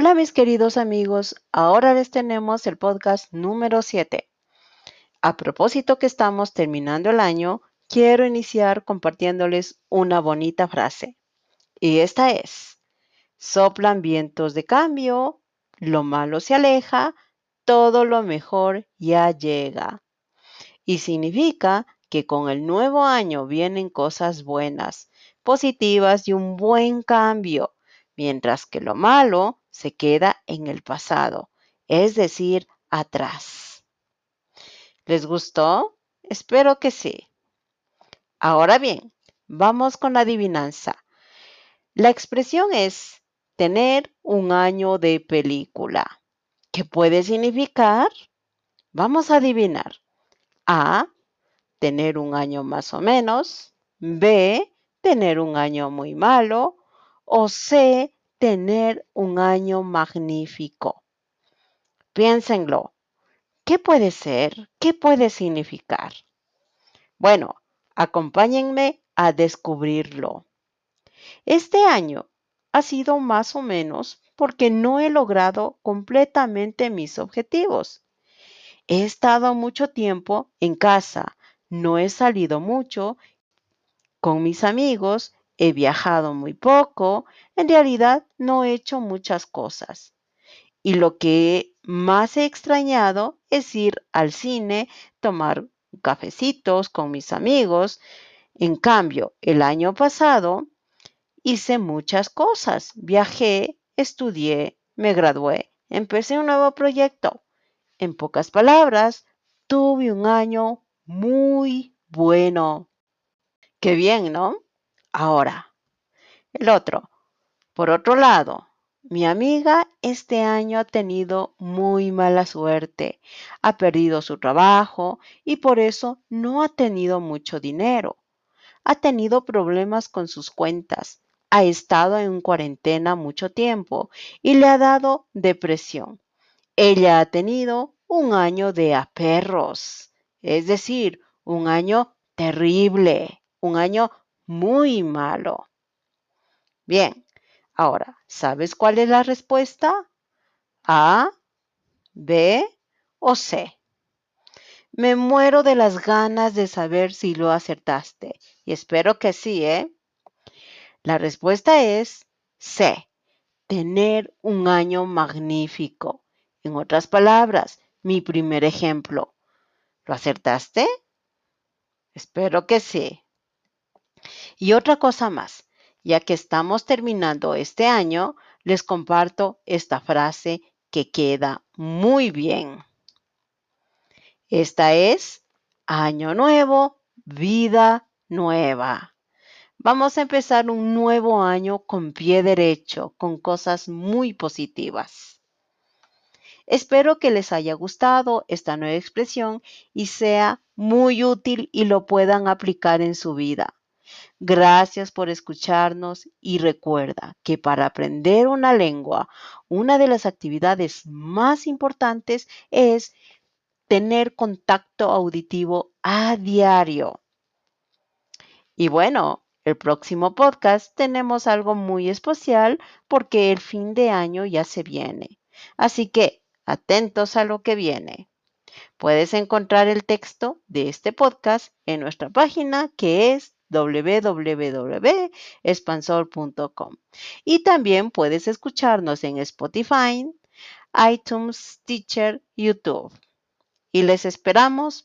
Hola mis queridos amigos, ahora les tenemos el podcast número 7. A propósito que estamos terminando el año, quiero iniciar compartiéndoles una bonita frase. Y esta es, soplan vientos de cambio, lo malo se aleja, todo lo mejor ya llega. Y significa que con el nuevo año vienen cosas buenas, positivas y un buen cambio, mientras que lo malo se queda en el pasado, es decir, atrás. ¿Les gustó? Espero que sí. Ahora bien, vamos con la adivinanza. La expresión es tener un año de película. ¿Qué puede significar? Vamos a adivinar. A, tener un año más o menos. B, tener un año muy malo. O C, tener un año magnífico. Piénsenlo. ¿Qué puede ser? ¿Qué puede significar? Bueno, acompáñenme a descubrirlo. Este año ha sido más o menos porque no he logrado completamente mis objetivos. He estado mucho tiempo en casa, no he salido mucho con mis amigos He viajado muy poco, en realidad no he hecho muchas cosas. Y lo que más he extrañado es ir al cine, tomar cafecitos con mis amigos. En cambio, el año pasado hice muchas cosas. Viajé, estudié, me gradué, empecé un nuevo proyecto. En pocas palabras, tuve un año muy bueno. Qué bien, ¿no? Ahora, el otro. Por otro lado, mi amiga este año ha tenido muy mala suerte. Ha perdido su trabajo y por eso no ha tenido mucho dinero. Ha tenido problemas con sus cuentas. Ha estado en cuarentena mucho tiempo y le ha dado depresión. Ella ha tenido un año de aperros, es decir, un año terrible, un año muy malo. Bien, ahora, ¿sabes cuál es la respuesta? A, B o C. Me muero de las ganas de saber si lo acertaste y espero que sí, ¿eh? La respuesta es C, tener un año magnífico. En otras palabras, mi primer ejemplo. ¿Lo acertaste? Espero que sí. Y otra cosa más, ya que estamos terminando este año, les comparto esta frase que queda muy bien. Esta es año nuevo, vida nueva. Vamos a empezar un nuevo año con pie derecho, con cosas muy positivas. Espero que les haya gustado esta nueva expresión y sea muy útil y lo puedan aplicar en su vida. Gracias por escucharnos y recuerda que para aprender una lengua, una de las actividades más importantes es tener contacto auditivo a diario. Y bueno, el próximo podcast tenemos algo muy especial porque el fin de año ya se viene. Así que atentos a lo que viene. Puedes encontrar el texto de este podcast en nuestra página que es www.expansor.com. Y también puedes escucharnos en Spotify, iTunes, Stitcher, YouTube. Y les esperamos